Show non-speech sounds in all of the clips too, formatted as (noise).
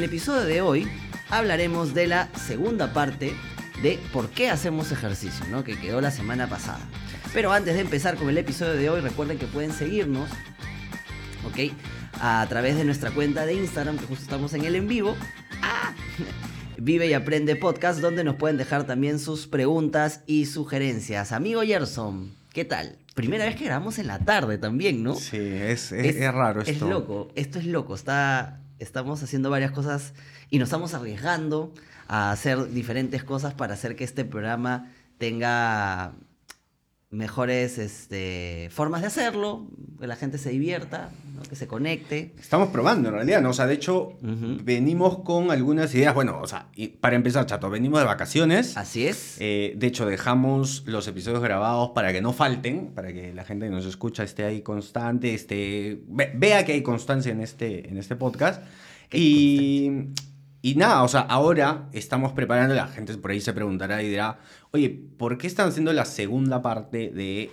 El episodio de hoy hablaremos de la segunda parte de por qué hacemos ejercicio, ¿no? que quedó la semana pasada. Pero antes de empezar con el episodio de hoy, recuerden que pueden seguirnos, ¿ok? A través de nuestra cuenta de Instagram, que justo estamos en el en vivo. ¡Ah! (laughs) Vive y Aprende Podcast, donde nos pueden dejar también sus preguntas y sugerencias. Amigo Gerson, ¿qué tal? Primera vez que grabamos en la tarde también, ¿no? Sí, es, es- es raro esto. Es loco, esto es loco. Está, estamos haciendo varias cosas y nos estamos arriesgando a hacer diferentes cosas para hacer que este programa tenga mejores este, formas de hacerlo, que la gente se divierta, ¿no? que se conecte. Estamos probando en realidad, ¿no? O sea, de hecho, Ujú. venimos con algunas ideas. Bueno, o sea, y para empezar, chato, venimos de vacaciones. Así es. Eh, de hecho, dejamos los episodios grabados para que no falten, para que la gente que nos escucha esté ahí constante, esté, ve- vea que hay constancia en este, en este podcast. Hay Y, y nada, o sea, ahora estamos preparando, la gente por ahí se preguntará y dirá, oye, ¿por qué están haciendo la segunda parte de,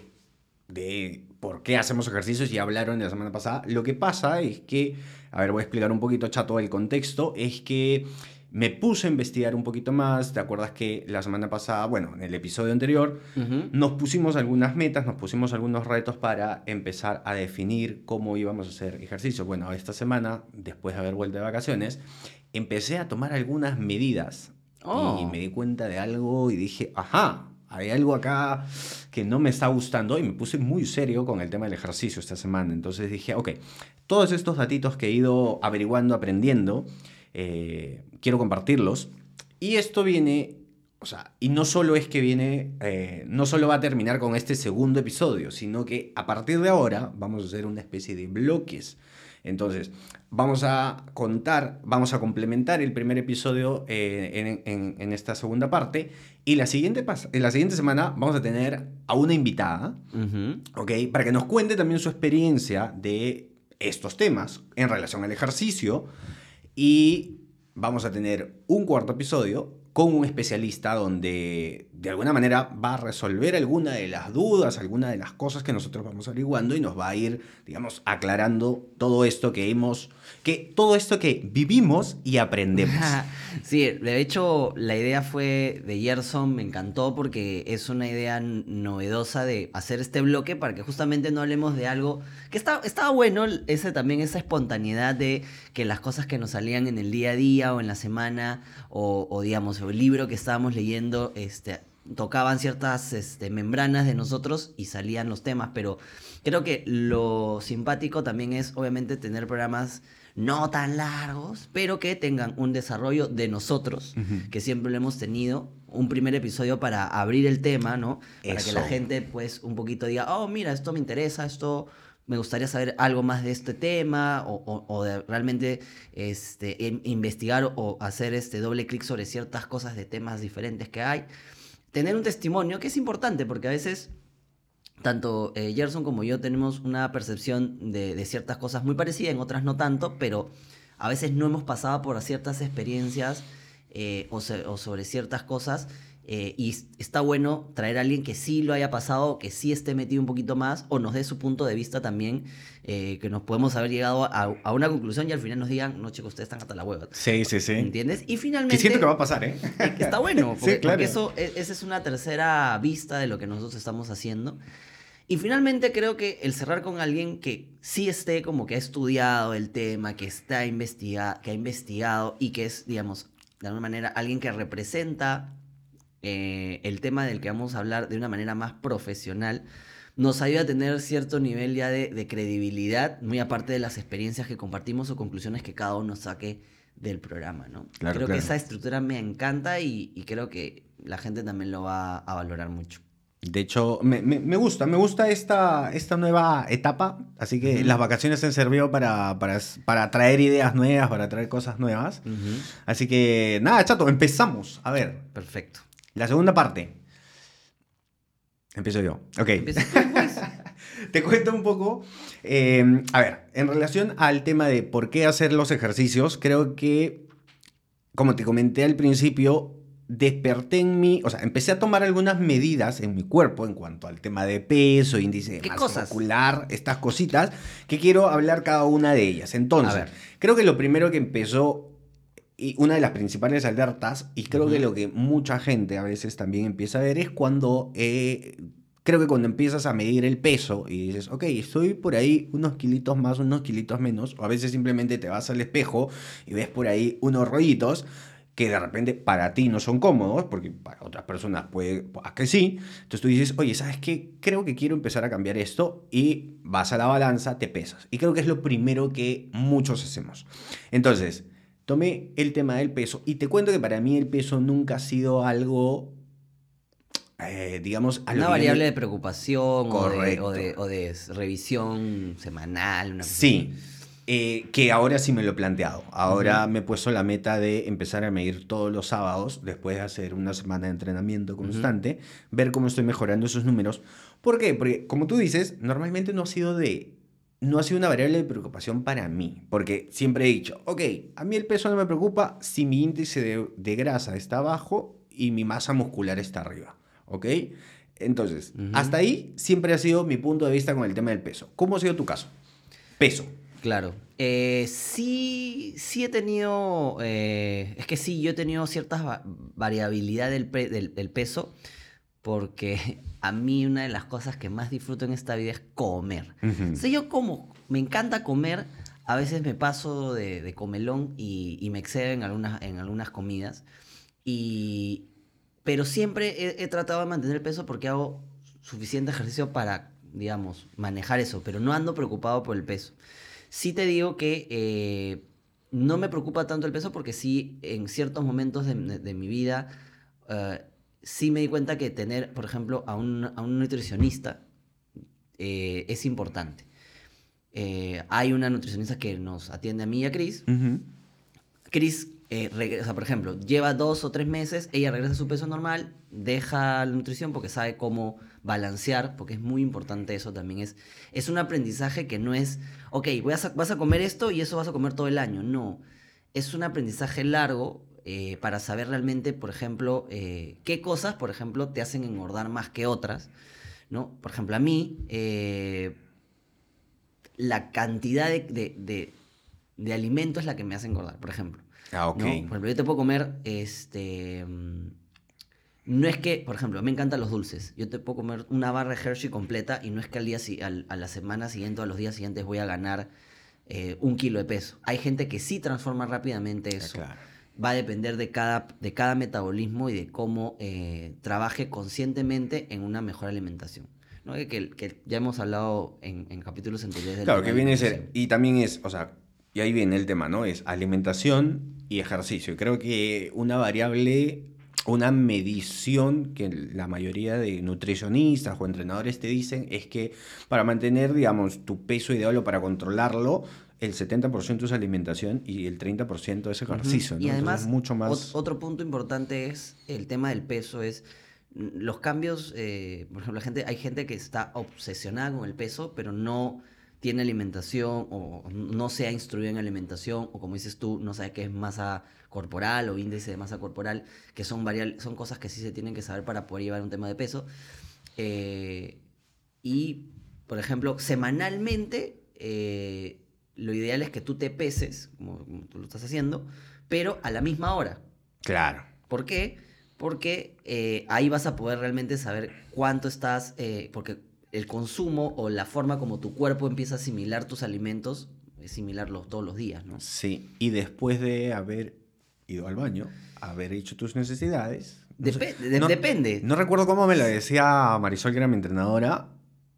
de por qué hacemos ejercicios? Ya hablaron la semana pasada. Lo que pasa es que, a ver, voy a explicar un poquito, chato, el contexto, es que me puse a investigar un poquito más. ¿Te acuerdas que la semana pasada, bueno, en el episodio anterior, Ujú. nos pusimos algunas metas, nos pusimos algunos retos para empezar a definir cómo íbamos a hacer ejercicio? Bueno, esta semana, después de haber vuelto de vacaciones, empecé a tomar algunas medidas Oh. y me di cuenta de algo y dije, ajá, hay algo acá que no me está gustando y me puse muy serio con el tema del ejercicio esta semana. Entonces dije, ok, todos estos datitos que he ido averiguando, aprendiendo, eh, quiero compartirlos. Y esto viene, o sea, y no solo es que viene, eh, no solo va a terminar con este segundo episodio, sino que a partir de ahora vamos a hacer una especie de bloques. Entonces, vamos a contar, vamos a complementar el primer episodio eh, en, en- en esta segunda parte. Y la siguiente, en la siguiente semana vamos a tener a una invitada, Ujú. ¿ok? Para que nos cuente también su experiencia de estos temas en relación al ejercicio. Y vamos a tener un cuarto episodio con un especialista donde de alguna manera va a resolver alguna de las dudas, alguna de las cosas que nosotros vamos averiguando y nos va a ir, digamos, aclarando todo esto que hemos, que todo esto que vivimos y aprendemos. (laughs) Sí, de hecho la idea fue de Gerson, me encantó porque es una idea novedosa de hacer este bloque para que justamente no hablemos de algo que está, estaba bueno, ese también esa espontaneidad de que las cosas que nos salían en el día a día o en la semana o, o digamos el libro que estábamos leyendo este, tocaban ciertas este, membranas de nosotros y salían los temas, pero creo que lo simpático también es obviamente tener programas no tan largos, pero que tengan un desarrollo de nosotros, que siempre lo hemos tenido, un primer episodio para abrir el tema, ¿no? Para que la gente pues un poquito diga, oh, mira, esto me interesa, esto me gustaría saber algo más de este tema, o, de realmente este, in- investigar o hacer este doble clic sobre ciertas cosas de temas diferentes que hay. Tener un testimonio, que es importante, porque a veces tanto eh, Gerson como yo tenemos una percepción de, ciertas cosas muy parecida, en otras no tanto, pero a veces no hemos pasado por ciertas experiencias eh, o sobre ciertas cosas. Eh, y está bueno traer a alguien que sí lo haya pasado, que sí esté metido un poquito más, o nos dé su punto de vista también, eh, que nos podemos haber llegado a, a una conclusión y al final nos digan, no chicos, ustedes están hasta la hueva. Sí, sí, sí. ¿Entiendes? Y Que finalmente... siento que va a pasar, ¿eh? Eh, que Está bueno, (laughs) Sí, porque, claro. porque eso, e- esa es una tercera vista de lo que nosotros estamos haciendo. Y finalmente creo que el cerrar con alguien que sí esté como que ha estudiado el tema, que está investiga que ha investigado y que es, digamos, de alguna manera alguien que representa eh, el tema del que vamos a hablar de una manera más profesional, nos ayuda a tener cierto nivel ya de, de credibilidad, muy aparte de las experiencias que compartimos o conclusiones que cada uno saque del programa, ¿no? Claro, creo claro. que esa estructura me encanta y, y creo que la gente también lo va a valorar mucho. De hecho, me, me- me gusta, me gusta esta, esta nueva etapa. Así que las vacaciones han servido para, para, para traer ideas nuevas, para traer cosas nuevas. Así que, nada, chato, empezamos. A ver, Perfecto. La segunda parte. Empiezo yo. Ok. Pues. (laughs) Te cuento un poco. eh, a ver, en relación al tema de por qué hacer los ejercicios, creo que, como te comenté al principio, desperté en mí, o sea, empecé a tomar algunas medidas en mi cuerpo en cuanto al tema de peso, índice de ¿Qué masa muscular, estas cositas, que quiero hablar cada una de ellas. Entonces, creo que lo primero que empezó y una de las principales alertas, y creo que lo que mucha gente a veces también empieza a ver es cuando, eh, creo que cuando empiezas a medir el peso y dices, ok, estoy por ahí unos kilitos más, unos kilitos menos, o a veces simplemente te vas al espejo y ves por ahí unos rollitos que de repente para ti no son cómodos, porque para otras personas puede a que sí. Entonces tú dices, oye, ¿sabes qué? Creo que quiero empezar a cambiar esto y vas a la balanza, te pesas. Y creo que es lo primero que muchos hacemos. Entonces, tomé el tema del peso y te cuento que para mí el peso nunca ha sido algo, eh, digamos, Una variable le- de preocupación o de, Correcto. o, de, o de revisión semanal. una Sí, eh, que ahora sí me lo he planteado. Ahora me he puesto la meta de empezar a medir todos los sábados, después de hacer una semana de entrenamiento constante, ver cómo estoy mejorando esos números. ¿Por qué? Porque, como tú dices, normalmente no ha sido de... No ha sido una variable de preocupación para mí, porque siempre he dicho, ok, a mí el peso no me preocupa si mi índice de, de grasa está abajo y mi masa muscular está arriba, ¿ok? Entonces, hasta ahí siempre ha sido mi punto de vista con el tema del peso. ¿Cómo ha sido tu caso? Peso. Claro. Eh, sí, sí he tenido. eh, es que sí, yo he tenido cierta va- variabilidad del- del peso. Porque a mí una de las cosas que más disfruto en esta vida es comer. O sea, yo como, me encanta comer. A veces me paso de, de comelón y, y me excedo en algunas, en algunas comidas. Y, pero siempre he, he tratado de mantener el peso porque hago suficiente ejercicio para, digamos, manejar eso. Pero no ando preocupado por el peso. Sí te digo que eh, no me preocupa tanto el peso porque sí, en ciertos momentos de, de- de mi vida, eh, sí me di cuenta que tener, por ejemplo, a un, a un nutricionista eh, es importante. Eh, hay una nutricionista que nos atiende a mí y a Chris. Chris eh, regresa, por ejemplo, lleva dos o tres meses, ella regresa a su peso normal, deja la nutrición porque sabe cómo balancear, porque es muy importante eso también. Es, es un aprendizaje que no es, ok, voy a sa- vas a comer esto y eso vas a comer todo el año. No, es un aprendizaje largo eh, para saber realmente, por ejemplo, eh, qué cosas, por ejemplo, te hacen engordar más que otras. ¿no? Por ejemplo, a mí, eh, la cantidad de, de, de, de alimento es la que me hace engordar, por ejemplo. Ah, ok. ¿no? Por ejemplo, yo te puedo comer, este... mm, No es que, por ejemplo, me encantan los dulces. Yo te puedo comer una barra de Hershey completa y no es que al día, al- a la semana siguiente o a los días siguientes voy a ganar eh, un kilo de peso. Hay gente que sí transforma rápidamente Ah, eso. claro. Va a depender de cada, de cada metabolismo y de cómo eh, trabaje conscientemente en una mejor alimentación. ¿no? Que, que- ya hemos hablado en, en capítulos anteriores. Claro, que viene a ser, y también es, o sea, y ahí viene el tema, ¿no? Es alimentación y ejercicio. Y creo que una variable, una medición que la mayoría de nutricionistas o entrenadores te dicen es que para mantener, digamos, tu peso ideal o para controlarlo, el 70% es alimentación y el 30% es ejercicio, ¿no? Y además, Entonces, mucho más... ot- otro punto importante es el tema del peso, es mm, los cambios, eh, por ejemplo, la gente, hay gente que está obsesionada con el peso, pero no tiene alimentación o no se ha instruido en alimentación o como dices tú, no sabe qué es masa corporal o índice de masa corporal, que son, son cosas que sí se tienen que saber para poder llevar un tema de peso. Eh, y, por ejemplo, semanalmente, eh, lo ideal es que tú te peses, como, como tú lo estás haciendo, pero a la misma hora. Claro. ¿Por qué? Porque eh, ahí vas a poder realmente saber cuánto estás, eh, porque el consumo o la forma como tu cuerpo empieza a asimilar tus alimentos es similarlos todos los días, ¿no? Sí, y después de haber ido al baño, haber hecho tus necesidades... no sé, Depe- de- no- depende. No recuerdo cómo me lo decía Marisol, que era mi entrenadora.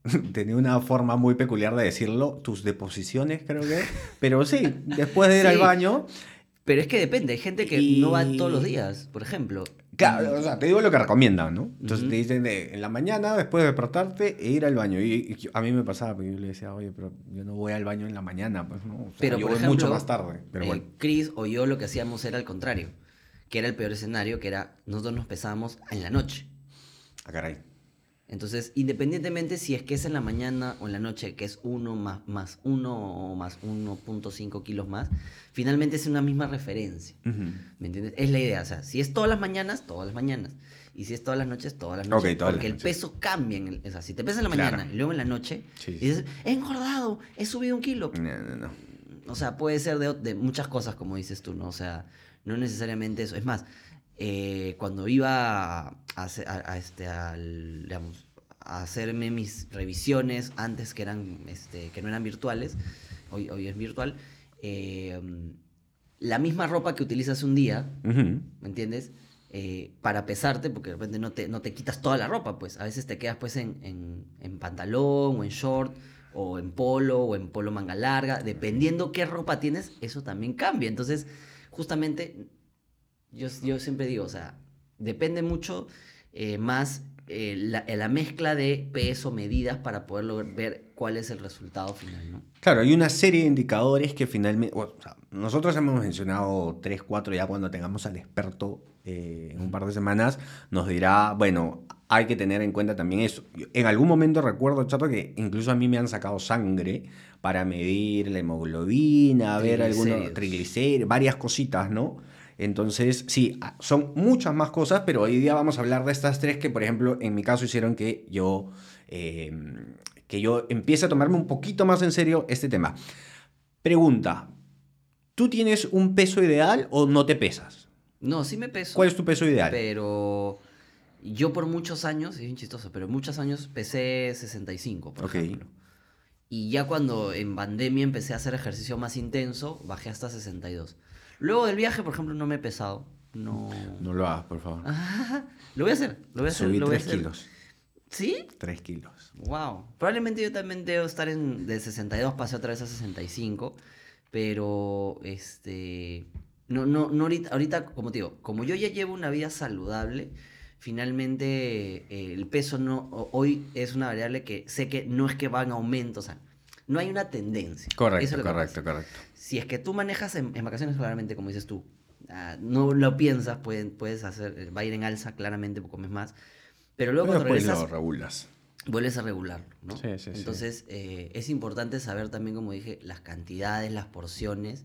(laughs) Tenía una forma muy peculiar de decirlo, tus deposiciones creo que. Pero sí, después de ir al baño, Pero es que depende, hay gente que no va todos los días, por ejemplo. Claro, o sea, te digo lo que recomiendan, ¿no? Entonces te dicen de, en la mañana, después de despertarte, e ir al baño. Y, y a mí me pasaba, porque yo le decía, oye, pero yo no voy al baño en la mañana, pues no. O sea, Pero yo por voy ejemplo, mucho más tarde. Pero eh, bueno. Chris o yo lo que hacíamos era al contrario, que era el peor escenario, que era nosotros nos pesábamos en la noche. Ah, caray. Entonces, independientemente si es que es en la mañana o en la noche, que es 1 más, más 1 o más 1.5 kilos más, finalmente es una misma referencia. Ujú. ¿Me entiendes? Es la idea. O sea, si es todas las mañanas, todas las mañanas. Y si es todas las noches, todas las noches. Ok, todas porque las el noches. peso cambia. En el, o sea, si te pesas en la Claro. mañana y luego en la noche, Sí. y dices, he engordado, he subido un kilo. No, no, no. O sea, puede ser de, de muchas cosas, como dices tú, ¿no? O sea, no necesariamente eso. Es más, eh, cuando iba a, hacer- a- a este, al, digamos, a hacerme mis revisiones antes que, eran, este, que no eran virtuales, hoy, hoy es virtual, eh, la misma ropa que utilizas un día. ¿me entiendes? Eh, para pesarte, porque de repente no te, no te quitas toda la ropa, pues a veces te quedas pues en, en, en pantalón o en short o en polo o en polo manga larga, dependiendo qué ropa tienes, eso también cambia. Entonces, justamente, yo, yo siempre digo, o sea, depende mucho eh, más eh, la, la mezcla de peso, medidas para poder lograr- ver cuál es el resultado final, ¿no? Claro, hay una serie de indicadores que finalmente, o sea, nosotros hemos mencionado 3, 4 ya cuando tengamos al experto eh, en un par de semanas, nos dirá, bueno, hay que tener en cuenta también eso. Yo en algún momento recuerdo, chato, que incluso a mí me han sacado sangre para medir la hemoglobina, ver algunos triglicéridos, varias cositas, ¿no? Entonces, sí, a- son muchas más cosas, pero hoy día vamos a hablar de estas tres que, por ejemplo, en mi caso hicieron que yo, eh, que yo empiece a tomarme un poquito más en serio este tema. Pregunta, ¿tú tienes un peso ideal o no te pesas? No, sí me peso. ¿Cuál es tu peso ideal? Pero yo por muchos años, es bien chistoso, pero muchos años pesé 65, por Ok. ejemplo. Y ya cuando en pandemia empecé a hacer ejercicio más intenso, bajé hasta 62. Luego del viaje, por ejemplo, no me he pesado. No. No lo hagas, por favor. Ah, (laughs) lo voy a hacer, lo voy a hacer. Subí lo voy a 3 hacer. kilos. ¿Sí? 3 kilos. Wow. Probablemente yo también debo estar en de 62 pasé otra vez a 65, pero este no no no ahorita, ahorita como te digo, como yo ya llevo una vida saludable, finalmente eh, el peso no hoy es una variable que sé que no es que va en aumento, o sea, no hay una tendencia. Eso es Correcto, correcto, correcto. Si es que tú manejas en, en vacaciones, claramente, como dices tú, ah, no lo piensas, pueden, puedes hacer, eh, va a ir en alza claramente, porque comes más. Pero luego Pero cuando regresas, lo regulas. vuelves a regularlo, ¿no? Sí, sí, sí. Entonces, eh, es importante saber también, como dije, las cantidades, las porciones,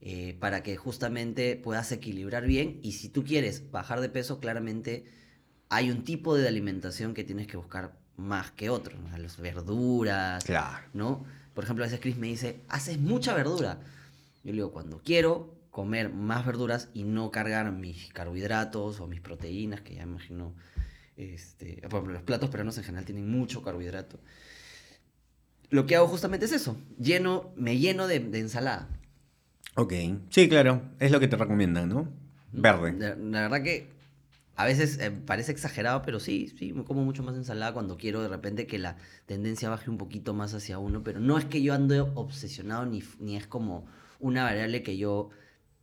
eh, para que justamente puedas equilibrar bien. Y si tú quieres bajar de peso, claramente hay un tipo de alimentación que tienes que buscar más que otro, ¿no? las verduras, Claro. ¿no? Por ejemplo, a veces Chris me dice, haces mucha verdura. Yo le digo, cuando quiero comer más verduras y no cargar mis carbohidratos o mis proteínas, que ya imagino, este, por ejemplo, los platos peruanos en general tienen mucho carbohidrato. Lo que hago justamente es eso, lleno, me lleno de, de ensalada. Ok. Sí, claro. Es lo que te recomiendan, ¿no? Verde. La, la verdad que a veces eh, parece exagerado, pero sí, sí, me como mucho más ensalada cuando quiero de repente que la tendencia baje un poquito más hacia uno, pero no es que yo ande obsesionado ni, ni es como una variable que yo...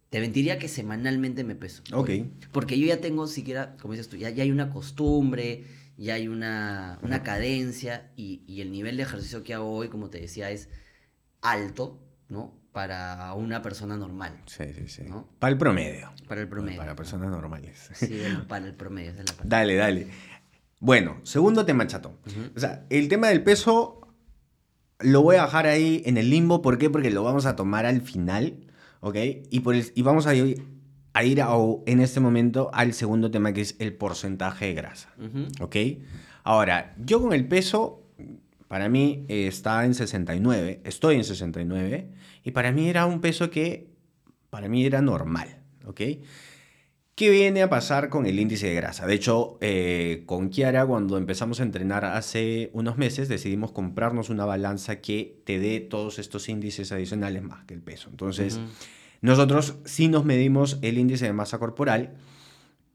Te mentiría que semanalmente me peso. Ok. Porque yo ya tengo siquiera, como dices tú, ya, ya hay una costumbre, ya hay una, una cadencia y, y el nivel de ejercicio que hago hoy, como te decía, es alto, ¿no? Para una persona normal, Sí, sí, sí. ¿No? Para el promedio. para el promedio. Para personas normales. Sí, (laughs) para el promedio, esa es la palabra. Dale, dale. Bueno, segundo tema, chato. Ujú. O sea, el tema del peso lo voy a dejar ahí en el limbo. ¿Por qué? Porque lo vamos a tomar al final, ¿ok? Y, por el- y vamos a ir, a ir a- en este momento al segundo tema, que es el porcentaje de grasa, Ujú. ¿ok? Ahora, yo con el peso, para mí eh, está en 69, estoy en 69, y para mí era un peso que, para mí era normal, ¿ok? ¿Qué viene a pasar con el índice de grasa? De hecho, eh, con Kiara, cuando empezamos a entrenar hace unos meses, decidimos comprarnos una balanza que te dé todos estos índices adicionales más que el peso. Entonces, Ujú. nosotros sí nos medimos el índice de masa corporal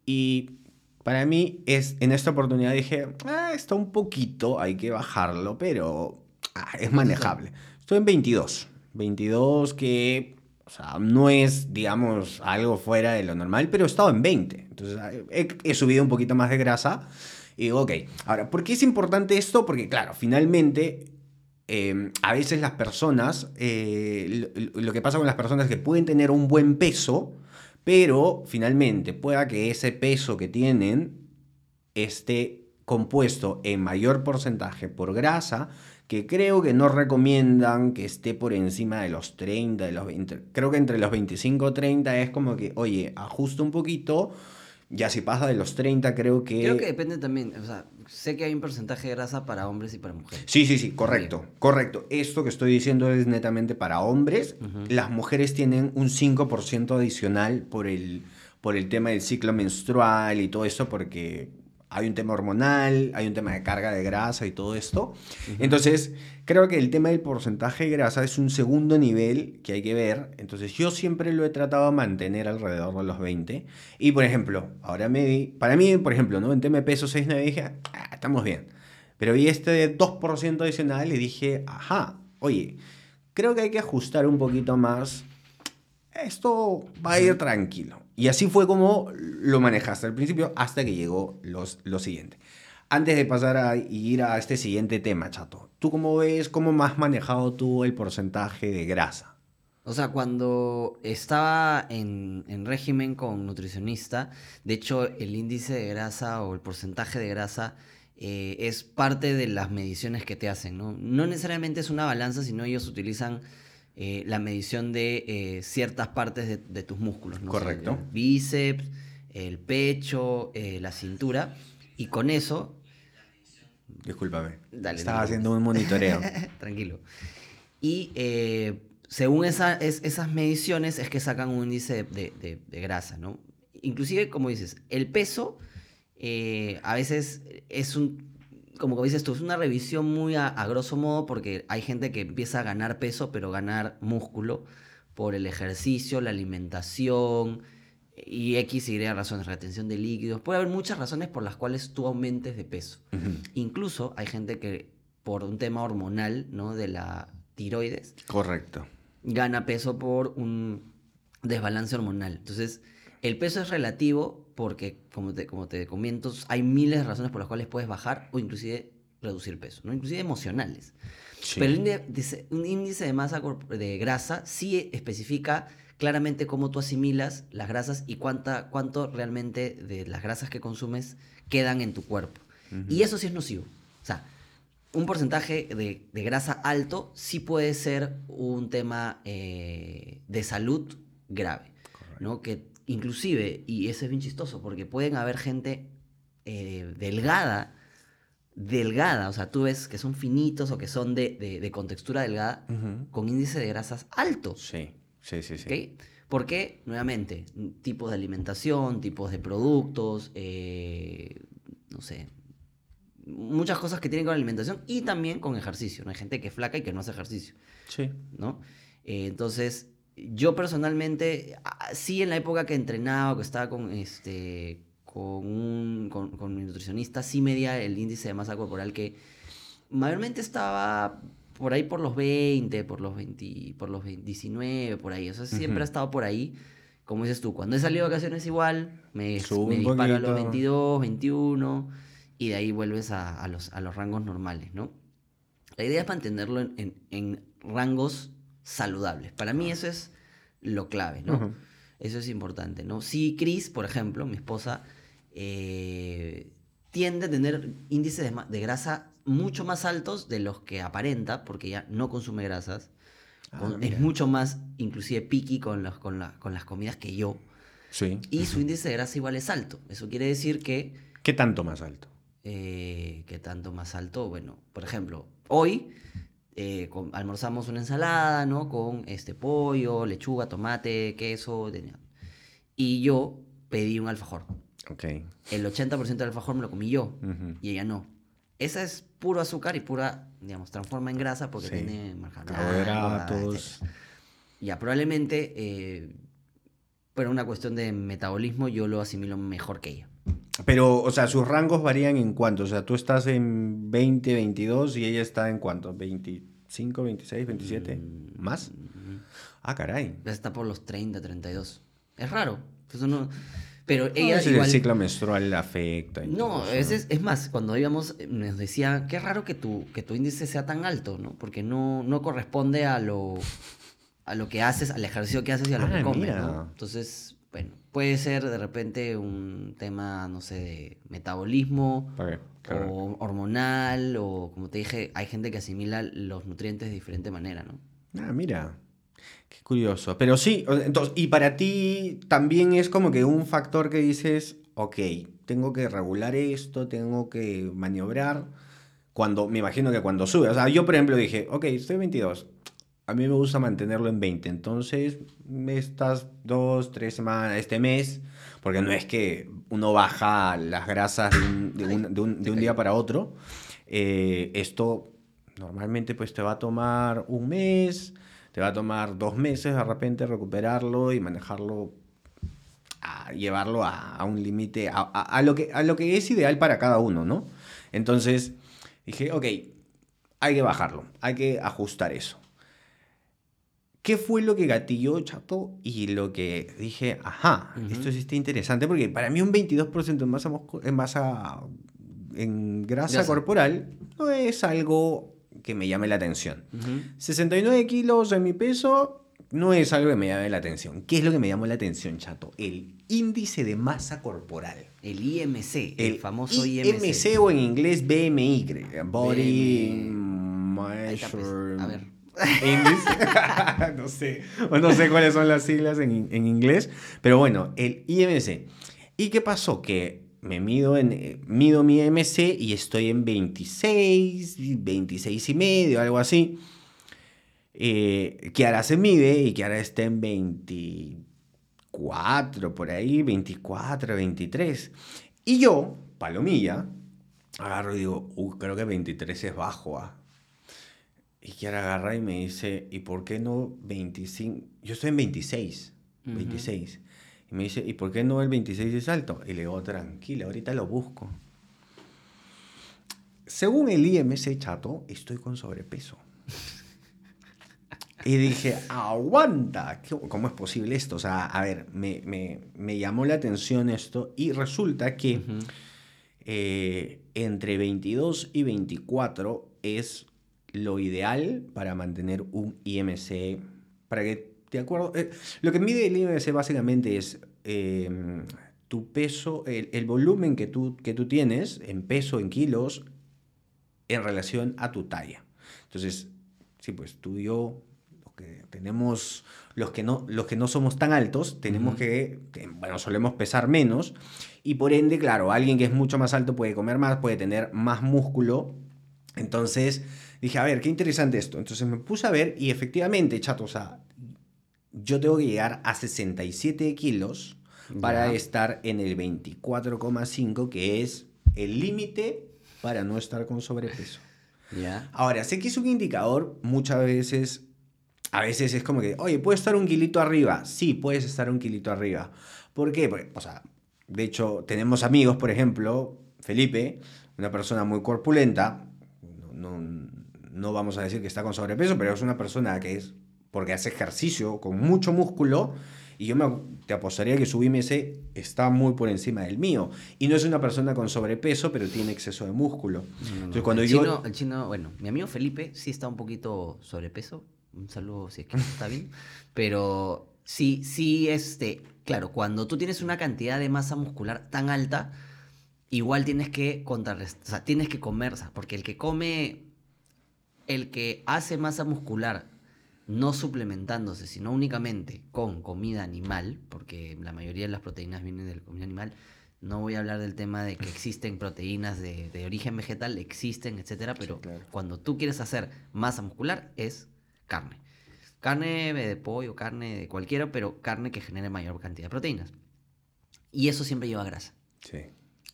y para mí es, en esta oportunidad dije, ah, está un poquito, hay que bajarlo, pero ah, es manejable. Estoy en 22. 22 que O sea, no es, digamos, algo fuera de lo normal, pero he estado en 20. Entonces, he, subido un poquito más de grasa. Y digo, ok, ahora, ¿por qué es importante esto? Porque, claro, finalmente eh, a veces las personas, eh, lo, lo, que pasa con las personas es que pueden tener un buen peso, pero finalmente pueda que ese peso que tienen esté compuesto en mayor porcentaje por grasa, que creo que no recomiendan que esté por encima de los 30, de los 20. Creo que entre los 25 y 30 es como que, oye, ajusta un poquito. Ya si pasa de los 30, creo que... Creo que depende también, o sea, sé que hay un porcentaje de grasa para hombres y para mujeres. Sí, sí, sí, correcto, Bien. correcto. Esto que estoy diciendo es netamente para hombres. Uh -huh. Las mujeres tienen un 5% adicional por el, por el tema del ciclo menstrual y todo eso, porque hay un tema hormonal, hay un tema de carga de grasa y todo esto. Uh -huh. Entonces, creo que el tema del porcentaje de grasa es un segundo nivel que hay que ver. Entonces, yo siempre lo he tratado de mantener alrededor de los 20. Y, por ejemplo, ahora me di, para mí, por ejemplo, ¿no? en tema de peso 6, 9, dije, ah, estamos bien. Pero vi este 2% adicional y dije, ajá, oye, creo que hay que ajustar un poquito más. Esto va a ir tranquilo. Y así fue como lo manejaste al principio hasta que llegó los, lo siguiente. Antes de pasar a ir a este siguiente tema, Chato, ¿tú cómo ves, cómo has manejado tú el porcentaje de grasa? O sea, cuando estaba en, en, régimen con nutricionista, de hecho el índice de grasa o el porcentaje de grasa eh, es parte de las mediciones que te hacen, ¿no? No necesariamente es una balanza, sino ellos utilizan eh, la medición de eh, ciertas partes de, de, tus músculos, ¿no? Correcto. O sea, el bíceps, el pecho, eh, la cintura, y con eso... Discúlpame. Dale, Estaba haciendo un monitoreo. (laughs) Tranquilo. Y según esa, es, esas mediciones es que sacan un índice de, de, de, grasa, ¿no? Inclusive, como dices, el peso a veces es un como dices tú, es una revisión muy a, a, grosso modo porque hay gente que empieza a ganar peso, pero ganar músculo por el ejercicio, la alimentación y X y Y razones, retención de líquidos. Puede haber muchas razones por las cuales tú aumentes de peso. Uh -huh. Incluso hay gente que por un tema hormonal, ¿no? De la tiroides. Correcto. Gana peso por un desbalance hormonal. Entonces, el peso es relativo porque, como te, como te comento, hay miles de razones por las cuales puedes bajar o inclusive reducir peso, ¿no? inclusive emocionales. Sí. Pero índice, un índice de masa de grasa sí especifica claramente cómo tú asimilas las grasas y cuánta, cuánto realmente de las grasas que consumes quedan en tu cuerpo. Uh -huh. Y eso sí es nocivo. O sea, un porcentaje de, de grasa alto sí puede ser un tema eh, de salud grave, Correcto. ¿no? Que inclusive, y eso es bien chistoso, porque pueden haber gente eh, delgada, delgada, o sea, tú ves que son finitos o que son de, de, de contextura delgada, uh -huh. con índice de grasas alto. Sí, sí, sí. sí. ¿Okay? Porque, nuevamente, tipos de alimentación, tipos de productos, eh, no sé, muchas cosas que tienen con la alimentación y también con ejercicio. ¿no? Hay gente que es flaca y que no hace ejercicio. Sí. ¿no? Eh, entonces, yo personalmente, sí en la época que entrenaba, que estaba con, este, con, un, con, con mi nutricionista, sí medía el índice de masa corporal que mayormente estaba por ahí por los 20, por los 20, por los 19, por ahí. O sea, siempre uh -huh. ha estado por ahí. Como dices tú, cuando he salido de vacaciones igual, me, me disparo a los 22, 21, y de ahí vuelves a, a, los, a los rangos normales, ¿no? La idea es mantenerlo en, en, en rangos saludables. Para mí eso es lo clave, ¿no? Uh -huh. Eso es importante, ¿no? Si Chris, por ejemplo, mi esposa, eh, tiende a tener índices de, de, grasa mucho más altos de los que aparenta, porque ya no consume grasas. Ah, es mucho más, inclusive, picky con, los, con, la, con las comidas que yo. Sí. Y uh -huh. su índice de grasa igual es alto. Eso quiere decir que... ¿Qué tanto más alto? Eh, ¿Qué tanto más alto? Bueno, por ejemplo, hoy eh, con, almorzamos una ensalada, ¿no? Con este pollo, lechuga, tomate, queso. Y yo pedí un alfajor. Ok. El 80% del alfajor me lo comí yo uh -huh. y ella no. Esa es puro azúcar y pura, digamos, transforma en grasa porque sí. tiene carbohidratos. Ya, probablemente, eh, pero una cuestión de metabolismo, yo lo asimilo mejor que ella. Pero, o sea, sus rangos varían en cuánto. O sea, tú estás en 20, 22 y ella está en cuánto? 25, 26, 27. Mm, ¿Más? Ah, caray. Está por los 30, 32. Es raro. Eso no... Pero No, ella ese igual... El ciclo menstrual afecta. No, eso, es, es, es más, cuando íbamos nos decía, qué raro que tu, que tu índice sea tan alto, ¿no? Porque no, no corresponde a lo, a lo que haces, al ejercicio que haces y a lo Ah, que comes, mira. ¿no? Entonces, bueno, puede ser de repente un tema, no sé, de metabolismo claro. o hormonal o, como te dije, hay gente que asimila los nutrientes de diferente manera, ¿no? Ah, mira. Qué curioso. Pero sí, entonces, y para ti también es como que un factor que dices, ok, tengo que regular esto, tengo que maniobrar. Cuando, me imagino que cuando sube. O sea, yo por ejemplo dije, ok, estoy 22. A mí me gusta mantenerlo en 20. Entonces, estas dos, tres semanas, este mes, porque no es que uno baja las grasas de un, de un- de un- de un día para otro. eh, esto normalmente pues te va a tomar un mes, te va a tomar dos meses de repente recuperarlo y manejarlo, a llevarlo a, un límite, a lo que, a lo que es ideal para cada uno, ¿no? Entonces dije, ok, hay que bajarlo, hay que ajustar eso. ¿Qué fue lo que gatilló, chato? Y lo que dije, ajá, esto sí está interesante, porque para mí un 22% en masa, en masa, en grasa corporal no es algo que me llame la atención. Ujú. 69 kilos en mi peso no es algo que me llame la atención. ¿Qué es lo que me llamó la atención, chato? El índice de masa corporal. El IMC, el, famoso IMC. IMC o en inglés BMI, Body está, pues. Measure A ver. (laughs) No sé. O no sé cuáles son las siglas en, inglés. Pero bueno, el IMC. ¿Y qué pasó? Que me mido, en, eh, mido mi IMC y estoy en 26, 26 y medio, algo así. Eh, Kiara se mide y Kiara está en 24, por ahí, 24, 23. Y yo, palomilla, agarro y digo, "Uh, creo que 23 es bajo, ¿ah?". Y Kiara agarra y me dice, ¿y por qué no 25? Yo estoy en 26, Ujú. 26. Y me dice, ¿y por qué no el 26 es alto? Y le digo, tranquila, ahorita lo busco. Según el IMC chato, estoy con sobrepeso. Y dije, aguanta, ¿qué- ¿cómo es posible esto? O sea, a ver, me, me- me llamó la atención esto y resulta que eh, entre 22 y 24 es lo ideal para mantener un IMC, para que, ¿de acuerdo? Eh, lo que mide el IMC básicamente es eh, tu peso, el, el volumen que tú, que tú tienes en peso, en kilos, en relación a tu talla. Entonces, sí, pues tú y yo, los que tenemos, los que no, los que no somos tan altos, tenemos que, bueno, solemos pesar menos y por ende, claro, alguien que es mucho más alto puede comer más, puede tener más músculo. Entonces dije, a ver, qué interesante esto. Entonces me puse a ver y efectivamente, chato, o sea, yo tengo que llegar a 67 kilos para estar en el 24,5, que es el límite para no estar con sobrepeso. Ya. Ahora, sé que es un indicador, muchas veces, a veces es como que, oye, ¿puedo estar un kilito arriba? Sí, puedes estar un kilito arriba. ¿Por qué? Porque, o sea, de hecho, tenemos amigos, por ejemplo, Felipe, una persona muy corpulenta, no, no, no vamos a decir que está con sobrepeso, pero es una persona que es, porque hace ejercicio con mucho músculo, y yo me, te apostaría que su IMC está muy por encima del mío. Y no es una persona con sobrepeso, pero tiene exceso de músculo. No, no, no. Entonces, cuando el, yo... chino, el chino, bueno, mi amigo Felipe sí está un poquito sobrepeso. Un saludo si es que está bien. (laughs) Pero sí, sí, este, claro, cuando tú tienes una cantidad de masa muscular tan alta, igual tienes que contrarrestar, o sea, tienes que comer, porque el que come, el que hace masa muscular no suplementándose, sino únicamente con comida animal, porque la mayoría de las proteínas vienen de la comida animal, no voy a hablar del tema de que (laughs) existen proteínas de, de origen vegetal, existen, etcétera, pero claro. cuando tú quieres hacer masa muscular es carne. Carne de pollo, carne de cualquiera, pero carne que genere mayor cantidad de proteínas. Y eso siempre lleva grasa. Sí.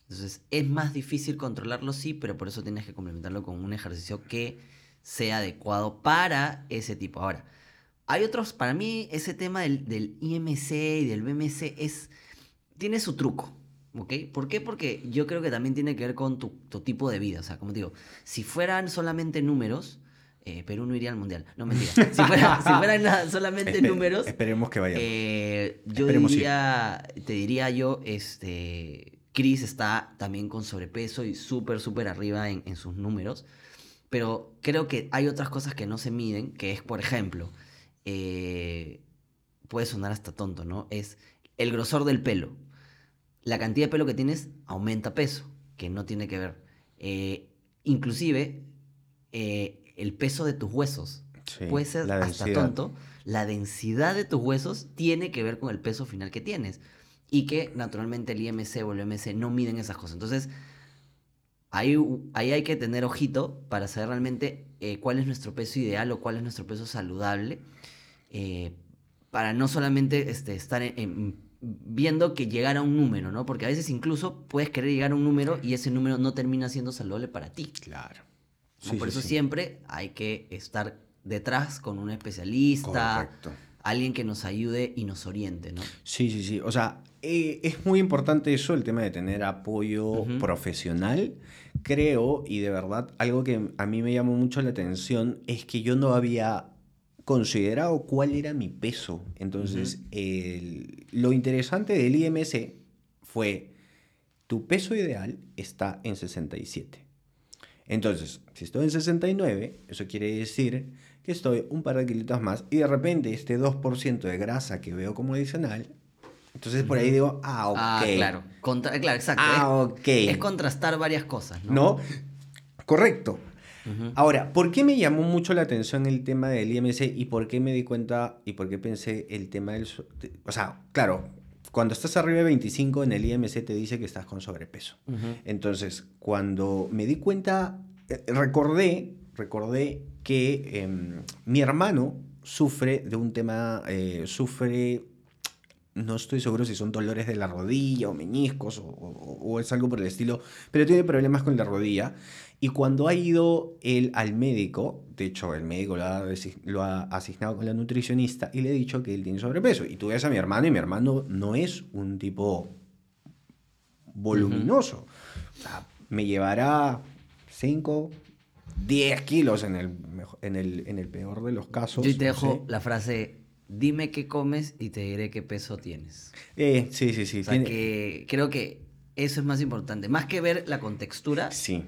Entonces es más difícil controlarlo, sí, pero por eso tienes que complementarlo con un ejercicio que sea adecuado para ese tipo. Ahora, hay otros, para mí ese tema del, del IMC y del BMC es, tiene su truco, ¿ok? ¿Por qué? Porque yo creo que también tiene que ver con tu, tu tipo de vida. O sea, como te digo, si fueran solamente números, eh, Perú no iría al mundial. No mentira. (laughs) Si fuera, si fuera nada, solamente Espe- números, Esperemos que vaya. eh, yo Esperemos ir. diría, te diría yo, este, Chris está también con sobrepeso y súper, súper arriba en, en sus números. Pero creo que hay otras cosas que no se miden, que es, por ejemplo, eh, puede sonar hasta tonto, ¿no? Es el grosor del pelo. La cantidad de pelo que tienes aumenta peso, que no tiene que ver. Eh, inclusive, eh, el peso de tus huesos. Sí, puede ser hasta densidad. tonto. La densidad de tus huesos tiene que ver con el peso final que tienes. Y que naturalmente el IMC o el MC no miden esas cosas. Entonces, ahí, ahí hay que tener ojito para saber realmente eh, cuál es nuestro peso ideal o cuál es nuestro peso saludable. eh, para no solamente este, estar en- en- viendo que llegar a un número, ¿no? Porque a veces incluso puedes querer llegar a un número y ese número no termina siendo saludable para ti. Claro. Por sí, eso sí. siempre hay que estar detrás con un especialista, Correcto. Alguien que nos ayude y nos oriente, ¿no? Sí, sí, sí. O sea, eh, es muy importante eso, el tema de tener apoyo profesional. Creo, y de verdad, algo que a mí me llamó mucho la atención es que yo no había considerado cuál era mi peso. Entonces, el- lo interesante del IMC fue, tu peso ideal está en 67. Entonces, si estoy en 69, eso quiere decir que estoy un par de kilitos más y de repente este 2% de grasa que veo como adicional, entonces por ahí digo, ah, ok. Ah, claro. Contra- claro, exacto. Ah, es, ok. es contrastar varias cosas, ¿no? ¿No? Correcto. Ahora, ¿por qué me llamó mucho la atención el tema del IMC y por qué me di cuenta y por qué pensé el tema del... O sea, claro, cuando estás arriba de 25 en el IMC te dice que estás con sobrepeso. Entonces, cuando me di cuenta, eh, recordé, recordé que em, mi hermano sufre de un tema, eh, sufre, no estoy seguro si son dolores de la rodilla o meñiscos o, o- o es algo por el estilo, pero tiene problemas con la rodilla. Y cuando ha ido él al médico, de hecho el médico lo ha, lo ha asignado con la nutricionista y le he dicho que él tiene sobrepeso. Y tú ves a mi hermano y mi hermano no es un tipo voluminoso. O sea, me llevará 5, 10 kilos en el, en el, en el peor de los casos. Yo te dejo la frase, dime qué comes y te diré qué peso tienes. Eh, sí, sí, sí. O sea tiene- que creo que eso es más importante. Más que ver la contextura, Sí.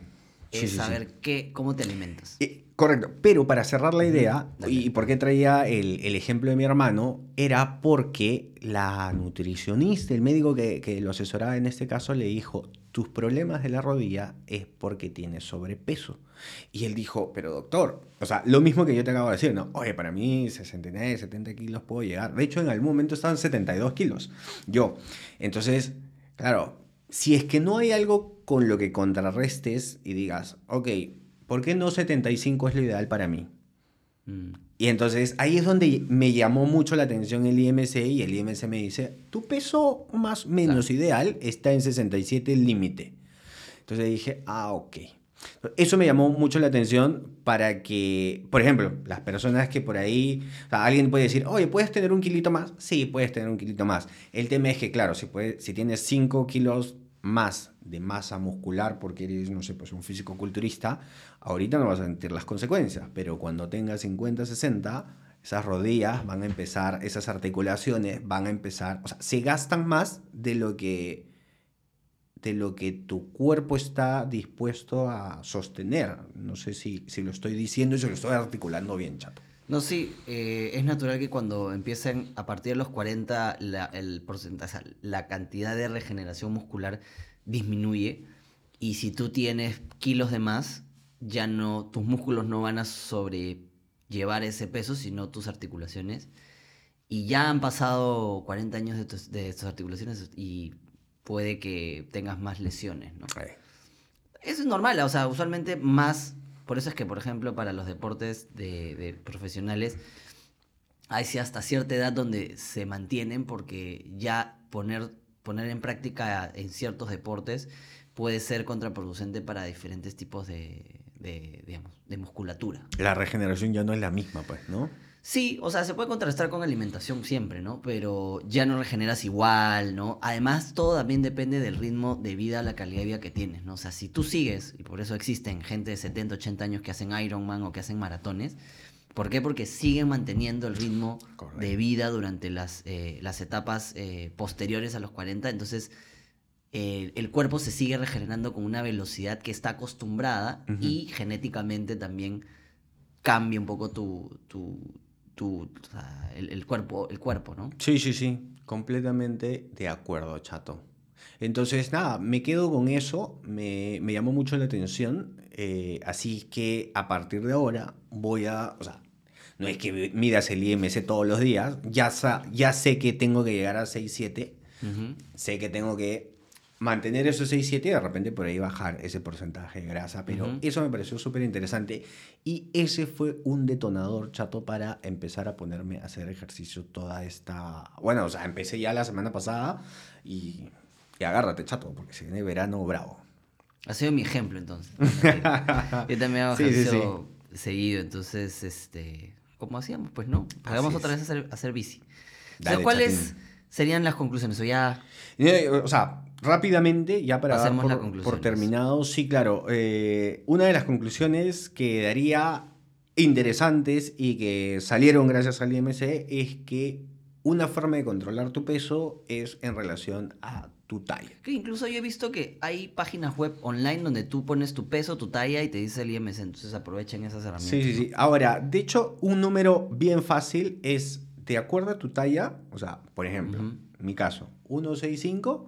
es sí, sí, sí. saber Qué, cómo te alimentas. Eh, correcto, pero para cerrar la idea, dale. y por qué traía el, el ejemplo de mi hermano, era porque la nutricionista, el médico que, que lo asesoraba en este caso, le dijo, tus problemas de la rodilla es porque tienes sobrepeso. Y él dijo, pero doctor, o sea, lo mismo que yo te acabo de decir, ¿no? Oye, para mí 69, 70 kilos puedo llegar. De hecho, en algún momento estaban 72 kilos. Yo. Entonces, claro, si es que no hay algo con lo que contrarrestes y digas, ok, ¿por qué no 75 es lo ideal para mí? Mm. Y entonces ahí es donde me llamó mucho la atención el IMC y el IMC me dice, tu peso más menos ideal está en 67 el límite. Entonces dije, ah, ok. Eso me llamó mucho la atención para que, por ejemplo, las personas que por ahí, o sea, alguien puede decir, oye, ¿puedes tener un kilito más? Sí, puedes tener un kilito más. El tema es que, claro, si, puedes, si tienes 5 kilos más de masa muscular porque eres, no sé, pues un físico culturista, ahorita no vas a sentir las consecuencias, pero cuando tengas 50, 60, esas rodillas van a empezar, esas articulaciones van a empezar, o sea, se gastan más de lo que de lo que tu cuerpo está dispuesto a sostener. No sé si, si lo estoy diciendo y si lo estoy articulando bien, chato. No, sí, eh, es natural que cuando empiecen a partir de los 40 la, la cantidad de regeneración muscular disminuye y si tú tienes kilos de más, ya no, tus músculos no van a sobrellevar ese peso, sino tus articulaciones. Y ya han pasado 40 años de tus, de tus articulaciones y puede que tengas más lesiones, ¿no? Eso es normal, o sea, usualmente más. Por eso es que, por ejemplo, para los deportes de, de profesionales, hay hasta cierta edad donde se mantienen porque ya poner, poner en práctica en ciertos deportes puede ser contraproducente para diferentes tipos de, de, digamos, de musculatura. La regeneración ya no es la misma, pues, ¿no? Sí, o sea, se puede contrastar con alimentación siempre, ¿no? Pero ya no regeneras igual, ¿no? Además, todo también depende del ritmo de vida, la calidad de vida que tienes, ¿no? O sea, si tú sigues, y por eso existen gente de 70, 80 años que hacen Ironman o que hacen maratones, ¿por qué? Porque siguen manteniendo el ritmo Correcto. de vida durante las, eh, las etapas eh, posteriores a los 40, entonces eh, el cuerpo se sigue regenerando con una velocidad que está acostumbrada y genéticamente también cambia un poco tu, tu, tu- o sea, el, el cuerpo, el cuerpo, ¿no? Sí, sí, sí, completamente de acuerdo, chato. Entonces, nada, me quedo con eso, me, me llamó mucho la atención, eh, así que a partir de ahora voy a, o sea, no es que midas el IMC todos los días, ya, sa- ya sé que tengo que llegar a 6-7, Ujú. sé que tengo que mantener esos 6-7 y de repente por ahí bajar ese porcentaje de grasa, pero Ujú. eso me pareció súper interesante y ese fue un detonador chato para empezar a ponerme a hacer ejercicio toda esta... Bueno, o sea, empecé ya la semana pasada y, y agárrate chato, porque se viene verano bravo. Ha sido mi ejemplo entonces. (laughs) Yo también hago Sí, seguido, entonces, este, ¿cómo hacíamos? Pues no, hagamos Así otra es. vez hacer, hacer bici. O sea, Dale, ¿Cuáles chatín. serían las conclusiones? O ya, Eh, O sea, rápidamente, ya para dar por, por terminado, sí, claro. eh, una de las conclusiones que daría interesantes y que salieron gracias al IMC es que una forma de controlar tu peso es en relación a tu talla. que incluso yo he visto que hay páginas web online donde tú pones tu peso, tu talla y te dice el IMC, entonces aprovechen esas herramientas. Sí, sí, sí. Ahora, de hecho, un número bien fácil es, de acuerdo a tu talla, o sea, por ejemplo, Ujú. mi caso, 1,65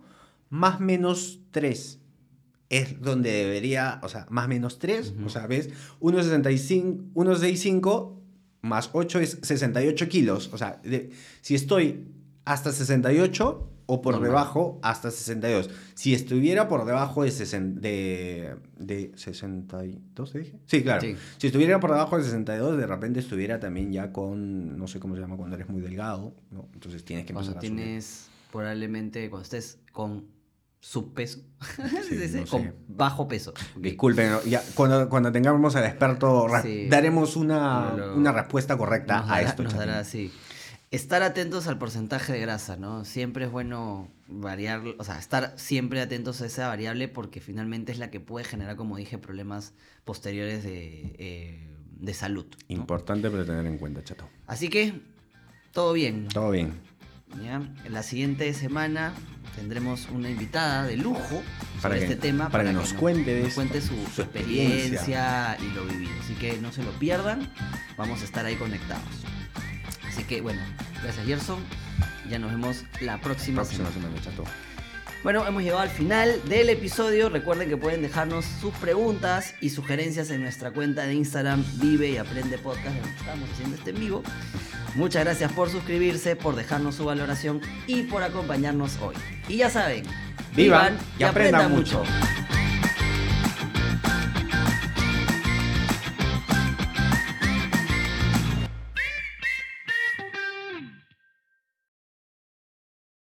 más menos 3 es donde debería, o sea, más menos 3, Ujú. o sea, ¿ves? 1,65 1,65 más 8 es 68 kilos, o sea, de- si estoy hasta 68 o por Normal. debajo hasta 62. Si estuviera por debajo de, 60 de, de 62, ¿te dije? Sí, claro. Sí. Si estuviera por debajo de 62, de repente estuviera también ya con, no sé cómo se llama cuando eres muy delgado, ¿no? Entonces tienes que Cuando empezar a subir. tienes, probablemente, cuando estés con subpeso, (laughs) Sí, con bajo peso. Disculpen, ya, cuando, cuando tengamos al experto, Sí. daremos una, una respuesta correcta nos a dará- esto. nos dará así. Estar atentos al porcentaje de grasa, ¿no? Siempre es bueno variar, o sea, estar siempre atentos a esa variable porque finalmente es la que puede generar, como dije, problemas posteriores de, eh, de salud. ¿no? Importante para tener en cuenta, chato. Así que, todo bien. Todo bien. ¿ya? En la siguiente semana tendremos una invitada de lujo sobre Para que- este tema para que nos cuente nos cuente su experiencia y lo vivido. Así que no se lo pierdan, vamos a estar ahí conectados. Así que bueno, gracias Gerson. Ya nos vemos la próxima, Próxima semana. semana. Bueno, hemos llegado al final del episodio. Recuerden que pueden dejarnos sus preguntas y sugerencias en nuestra cuenta de Instagram Vive y Aprende Podcast, donde estamos haciendo este en vivo. Muchas gracias por suscribirse, por dejarnos su valoración y por acompañarnos hoy. Y ya saben, Vivan y aprendan mucho. mucho.